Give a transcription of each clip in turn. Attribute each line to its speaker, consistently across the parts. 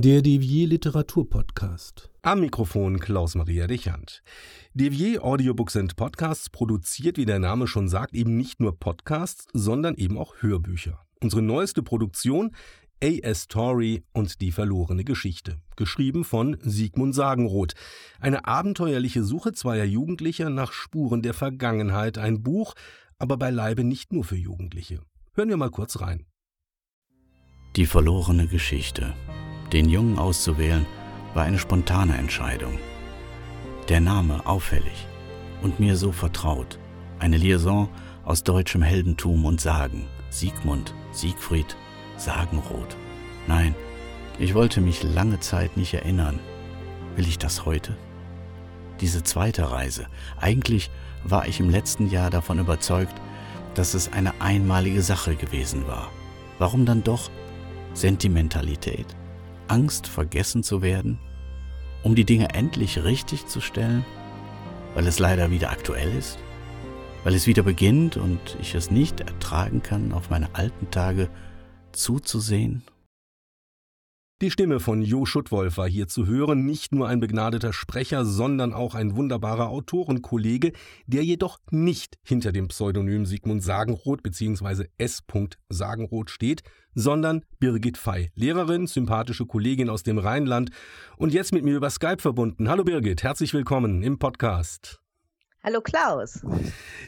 Speaker 1: Der Devier Literaturpodcast. Am Mikrofon Klaus-Maria Dechant. Devier Audiobooks and Podcasts produziert, wie der Name schon sagt, eben nicht nur Podcasts, sondern eben auch Hörbücher. Unsere neueste Produktion A.S. Story und die verlorene Geschichte, geschrieben von Sigmund Sagenroth. Eine abenteuerliche Suche zweier Jugendlicher nach Spuren der Vergangenheit, ein Buch, aber beileibe nicht nur für Jugendliche. Hören wir mal kurz rein.
Speaker 2: Die verlorene Geschichte den Jungen auszuwählen, war eine spontane Entscheidung. Der Name auffällig und mir so vertraut. Eine Liaison aus deutschem Heldentum und Sagen. Siegmund, Siegfried, Sagenrot. Nein, ich wollte mich lange Zeit nicht erinnern. Will ich das heute? Diese zweite Reise. Eigentlich war ich im letzten Jahr davon überzeugt, dass es eine einmalige Sache gewesen war. Warum dann doch Sentimentalität? Angst, vergessen zu werden, um die Dinge endlich richtig zu stellen, weil es leider wieder aktuell ist, weil es wieder beginnt und ich es nicht ertragen kann, auf meine alten Tage zuzusehen
Speaker 1: die Stimme von Jo Schuttwolf war hier zu hören, nicht nur ein begnadeter Sprecher, sondern auch ein wunderbarer Autorenkollege, der jedoch nicht hinter dem Pseudonym Sigmund Sagenroth bzw. S. Sagenroth steht, sondern Birgit Fey, Lehrerin, sympathische Kollegin aus dem Rheinland und jetzt mit mir über Skype verbunden. Hallo Birgit, herzlich willkommen im Podcast.
Speaker 3: Hallo Klaus.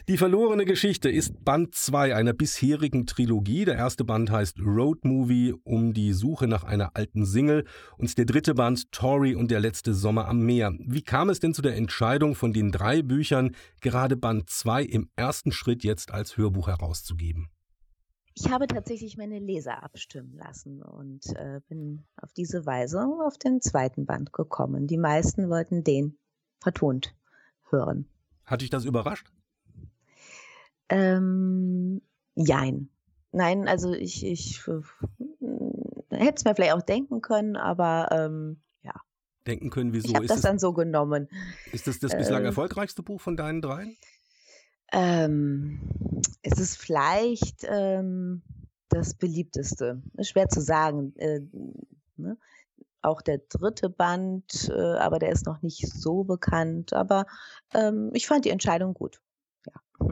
Speaker 1: Die verlorene Geschichte ist Band 2 einer bisherigen Trilogie. Der erste Band heißt Road Movie um die Suche nach einer alten Single und der dritte Band Tori und der letzte Sommer am Meer. Wie kam es denn zu der Entscheidung von den drei Büchern gerade Band 2 im ersten Schritt jetzt als Hörbuch herauszugeben?
Speaker 3: Ich habe tatsächlich meine Leser abstimmen lassen und äh, bin auf diese Weise auf den zweiten Band gekommen. Die meisten wollten den vertont hören.
Speaker 1: Hat dich das überrascht?
Speaker 3: Ähm, jein. Nein, also ich, ich äh, hätte es mir vielleicht auch denken können, aber ähm, ja.
Speaker 1: Denken können, wieso?
Speaker 3: Ich habe das es, dann so genommen.
Speaker 1: Ist das das bislang ähm, erfolgreichste Buch von deinen dreien?
Speaker 3: Ähm, es ist vielleicht ähm, das beliebteste. Schwer zu sagen. Äh, ne? Auch der dritte Band, äh, aber der ist noch nicht so bekannt. Aber ähm, ich fand die Entscheidung gut. Ja.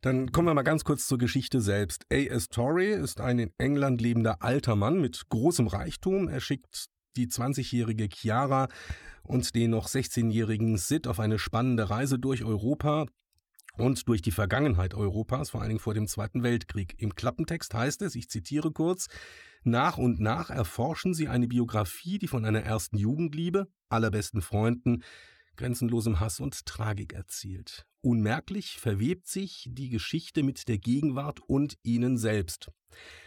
Speaker 1: Dann kommen wir mal ganz kurz zur Geschichte selbst. A.S. Torrey ist ein in England lebender alter Mann mit großem Reichtum. Er schickt die 20-jährige Chiara und den noch 16-jährigen Sid auf eine spannende Reise durch Europa und durch die Vergangenheit Europas, vor allen Dingen vor dem Zweiten Weltkrieg. Im Klappentext heißt es, ich zitiere kurz, nach und nach erforschen sie eine Biografie, die von einer ersten Jugendliebe, allerbesten Freunden, grenzenlosem Hass und Tragik erzielt. Unmerklich verwebt sich die Geschichte mit der Gegenwart und ihnen selbst.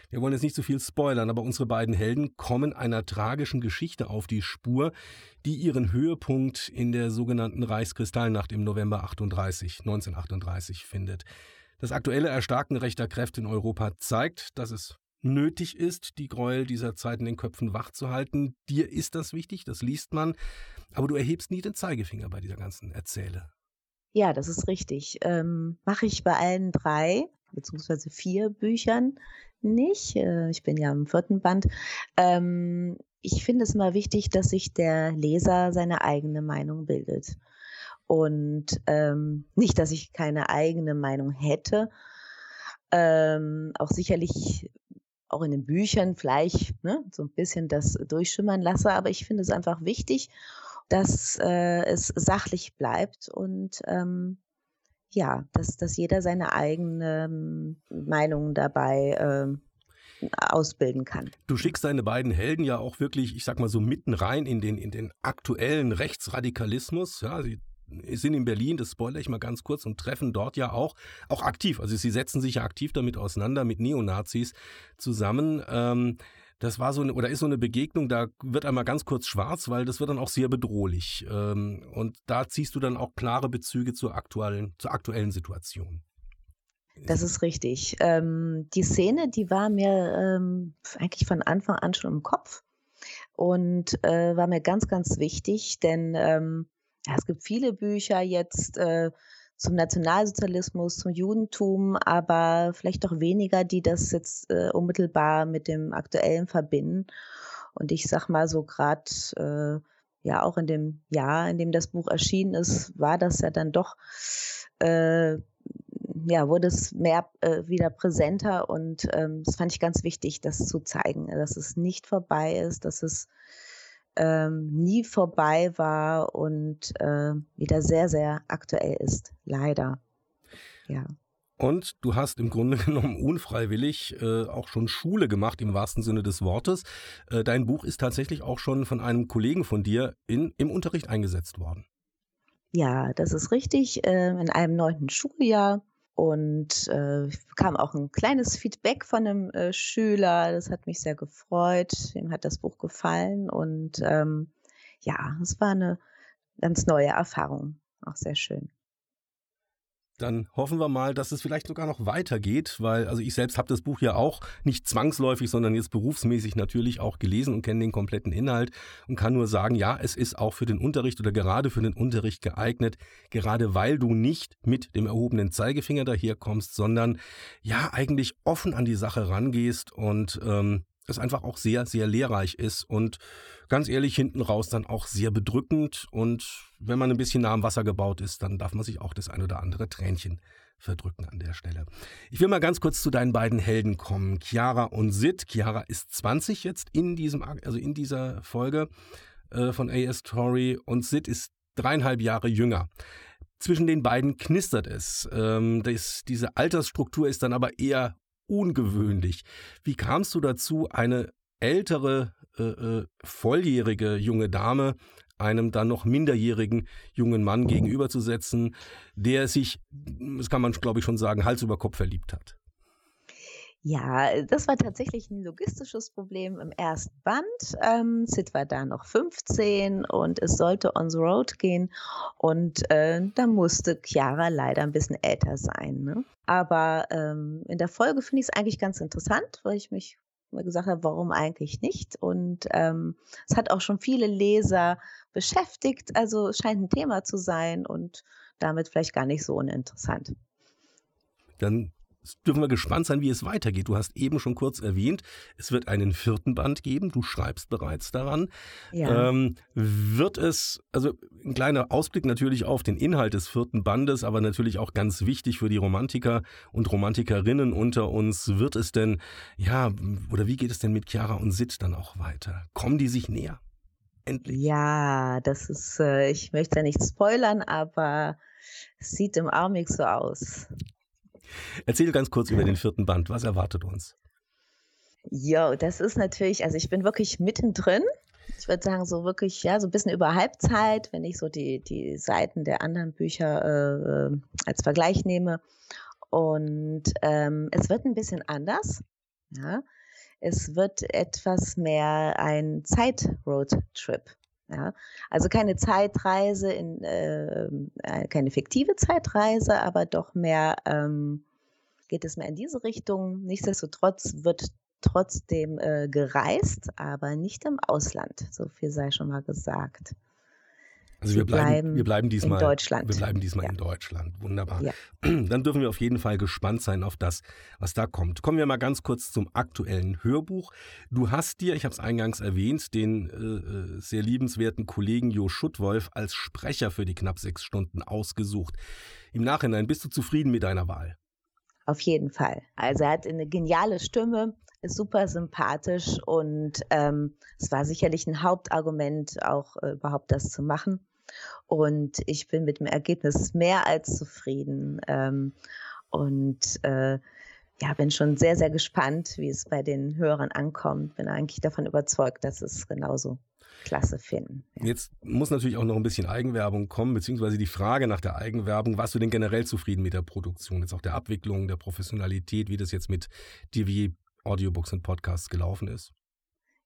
Speaker 1: Wir wollen jetzt nicht zu so viel spoilern, aber unsere beiden Helden kommen einer tragischen Geschichte auf die Spur, die ihren Höhepunkt in der sogenannten Reichskristallnacht im November 38, 1938 findet. Das aktuelle Erstarken rechter Kräfte in Europa zeigt, dass es nötig ist, die Gräuel dieser Zeit in den Köpfen wach zu halten. Dir ist das wichtig, das liest man, aber du erhebst nie den Zeigefinger bei dieser ganzen Erzähle.
Speaker 3: Ja, das ist richtig. Ähm, Mache ich bei allen drei beziehungsweise vier Büchern nicht. Äh, ich bin ja im vierten Band. Ähm, ich finde es immer wichtig, dass sich der Leser seine eigene Meinung bildet. Und ähm, nicht, dass ich keine eigene Meinung hätte. Ähm, auch sicherlich auch in den Büchern vielleicht ne, so ein bisschen das durchschimmern lasse, aber ich finde es einfach wichtig, dass äh, es sachlich bleibt und ähm, ja, dass, dass jeder seine eigene Meinung dabei äh, ausbilden kann.
Speaker 1: Du schickst deine beiden Helden ja auch wirklich, ich sag mal so mitten rein in den, in den aktuellen Rechtsradikalismus. Ja, sie sind in Berlin, das spoilere ich mal ganz kurz, und treffen dort ja auch, auch aktiv, also sie setzen sich ja aktiv damit auseinander, mit Neonazis zusammen. Ähm, das war so eine, oder ist so eine Begegnung, da wird einmal ganz kurz schwarz, weil das wird dann auch sehr bedrohlich. Ähm, und da ziehst du dann auch klare Bezüge zur aktuellen, zur aktuellen Situation.
Speaker 3: Das ist richtig. Ähm, die Szene, die war mir ähm, eigentlich von Anfang an schon im Kopf und äh, war mir ganz, ganz wichtig, denn ähm, ja, es gibt viele Bücher jetzt äh, zum Nationalsozialismus, zum Judentum, aber vielleicht doch weniger, die das jetzt äh, unmittelbar mit dem Aktuellen verbinden. Und ich sag mal so gerade, äh, ja, auch in dem Jahr, in dem das Buch erschienen ist, war das ja dann doch, äh, ja, wurde es mehr äh, wieder präsenter und ähm, das fand ich ganz wichtig, das zu zeigen, dass es nicht vorbei ist, dass es ähm, nie vorbei war und äh, wieder sehr, sehr aktuell ist, leider. Ja.
Speaker 1: Und du hast im Grunde genommen unfreiwillig äh, auch schon Schule gemacht im wahrsten Sinne des Wortes. Äh, dein Buch ist tatsächlich auch schon von einem Kollegen von dir in, im Unterricht eingesetzt worden.
Speaker 3: Ja, das ist richtig. Äh, in einem neunten Schuljahr. Und äh, bekam auch ein kleines Feedback von einem äh, Schüler. Das hat mich sehr gefreut. Ihm hat das Buch gefallen. Und ähm, ja, es war eine ganz neue Erfahrung. Auch sehr schön.
Speaker 1: Dann hoffen wir mal, dass es vielleicht sogar noch weitergeht, weil also ich selbst habe das Buch ja auch nicht zwangsläufig, sondern jetzt berufsmäßig natürlich auch gelesen und kenne den kompletten Inhalt und kann nur sagen, ja, es ist auch für den Unterricht oder gerade für den Unterricht geeignet, gerade weil du nicht mit dem erhobenen Zeigefinger daherkommst, sondern ja eigentlich offen an die Sache rangehst und ähm, es einfach auch sehr, sehr lehrreich ist und ganz ehrlich hinten raus dann auch sehr bedrückend. Und wenn man ein bisschen nah am Wasser gebaut ist, dann darf man sich auch das ein oder andere Tränchen verdrücken an der Stelle. Ich will mal ganz kurz zu deinen beiden Helden kommen, Chiara und Sid. Chiara ist 20 jetzt in diesem, also in dieser Folge äh, von AS Story und Sid ist dreieinhalb Jahre jünger. Zwischen den beiden knistert es. Ähm, das, diese Altersstruktur ist dann aber eher ungewöhnlich. Wie kamst du dazu, eine ältere, äh, äh, volljährige junge Dame einem dann noch minderjährigen jungen Mann gegenüberzusetzen, der sich, das kann man glaube ich schon sagen, Hals über Kopf verliebt hat?
Speaker 3: Ja, das war tatsächlich ein logistisches Problem im ersten Band. Ähm, Sid war da noch 15 und es sollte on the road gehen und äh, da musste Chiara leider ein bisschen älter sein. Ne? Aber ähm, in der Folge finde ich es eigentlich ganz interessant, weil ich mich gesagt habe, warum eigentlich nicht? Und ähm, es hat auch schon viele Leser beschäftigt, also scheint ein Thema zu sein und damit vielleicht gar nicht so uninteressant.
Speaker 1: Dann dürfen wir gespannt sein, wie es weitergeht. Du hast eben schon kurz erwähnt, es wird einen vierten Band geben. Du schreibst bereits daran. Ja. Ähm, wird es, also ein kleiner Ausblick natürlich auf den Inhalt des vierten Bandes, aber natürlich auch ganz wichtig für die Romantiker und Romantikerinnen unter uns. Wird es denn, ja, oder wie geht es denn mit Chiara und Sid dann auch weiter? Kommen die sich näher? Endlich.
Speaker 3: Ja, das ist, äh, ich möchte ja nicht spoilern, aber es sieht im Augenblick so aus.
Speaker 1: Erzähl ganz kurz über den vierten Band. Was erwartet uns?
Speaker 3: Ja, das ist natürlich, also ich bin wirklich mittendrin. Ich würde sagen, so wirklich, ja, so ein bisschen über Halbzeit, wenn ich so die, die Seiten der anderen Bücher äh, äh als Vergleich nehme. Und ähm, es wird ein bisschen anders. Ja. Es wird etwas mehr ein Zeit-Roadtrip. Ja, also keine Zeitreise, in, ähm, äh, keine fiktive Zeitreise, aber doch mehr ähm, geht es mehr in diese Richtung. Nichtsdestotrotz wird trotzdem äh, gereist, aber nicht im Ausland. So viel sei schon mal gesagt.
Speaker 1: Also wir bleiben, bleiben, wir bleiben diesmal
Speaker 3: in Deutschland.
Speaker 1: Wir bleiben diesmal ja. in Deutschland. Wunderbar. Ja. Dann dürfen wir auf jeden Fall gespannt sein auf das, was da kommt. Kommen wir mal ganz kurz zum aktuellen Hörbuch. Du hast dir, ich habe es eingangs erwähnt, den äh, äh, sehr liebenswerten Kollegen Jo Schuttwolf als Sprecher für die knapp sechs Stunden ausgesucht. Im Nachhinein bist du zufrieden mit deiner Wahl?
Speaker 3: Auf jeden Fall. Also er hat eine geniale Stimme, ist super sympathisch und ähm, es war sicherlich ein Hauptargument, auch äh, überhaupt das zu machen. Und ich bin mit dem Ergebnis mehr als zufrieden. Ähm, und äh, ja, bin schon sehr, sehr gespannt, wie es bei den Hörern ankommt. Bin eigentlich davon überzeugt, dass es genauso klasse finden.
Speaker 1: Ja. Jetzt muss natürlich auch noch ein bisschen Eigenwerbung kommen, beziehungsweise die Frage nach der Eigenwerbung. Warst du denn generell zufrieden mit der Produktion, jetzt auch der Abwicklung, der Professionalität, wie das jetzt mit DV Audiobooks und Podcasts gelaufen ist?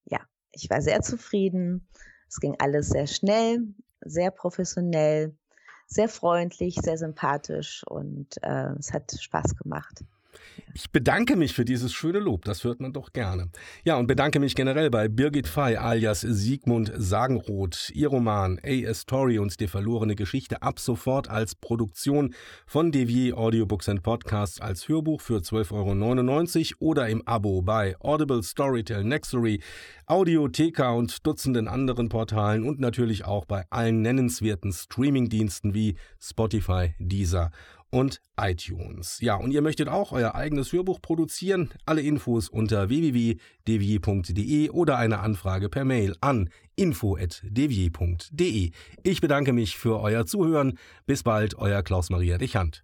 Speaker 3: Ja, ich war sehr zufrieden. Es ging alles sehr schnell sehr professionell, sehr freundlich, sehr sympathisch und äh, es hat Spaß gemacht.
Speaker 1: Ich bedanke mich für dieses schöne Lob, das hört man doch gerne. Ja, und bedanke mich generell bei Birgit Fey alias Siegmund Sagenroth. Ihr Roman A Story und die verlorene Geschichte ab sofort als Produktion von Devier Audiobooks and Podcasts als Hörbuch für 12,99 Euro oder im Abo bei Audible, Storytel, Nextory, Audiotheka und Dutzenden anderen Portalen und natürlich auch bei allen nennenswerten Streamingdiensten wie Spotify, Deezer und iTunes. Ja, und ihr möchtet auch euer eigenes Hörbuch produzieren? Alle Infos unter www.devier.de oder eine Anfrage per Mail an info@devier.de. Ich bedanke mich für euer Zuhören. Bis bald, euer Klaus Maria Dechant.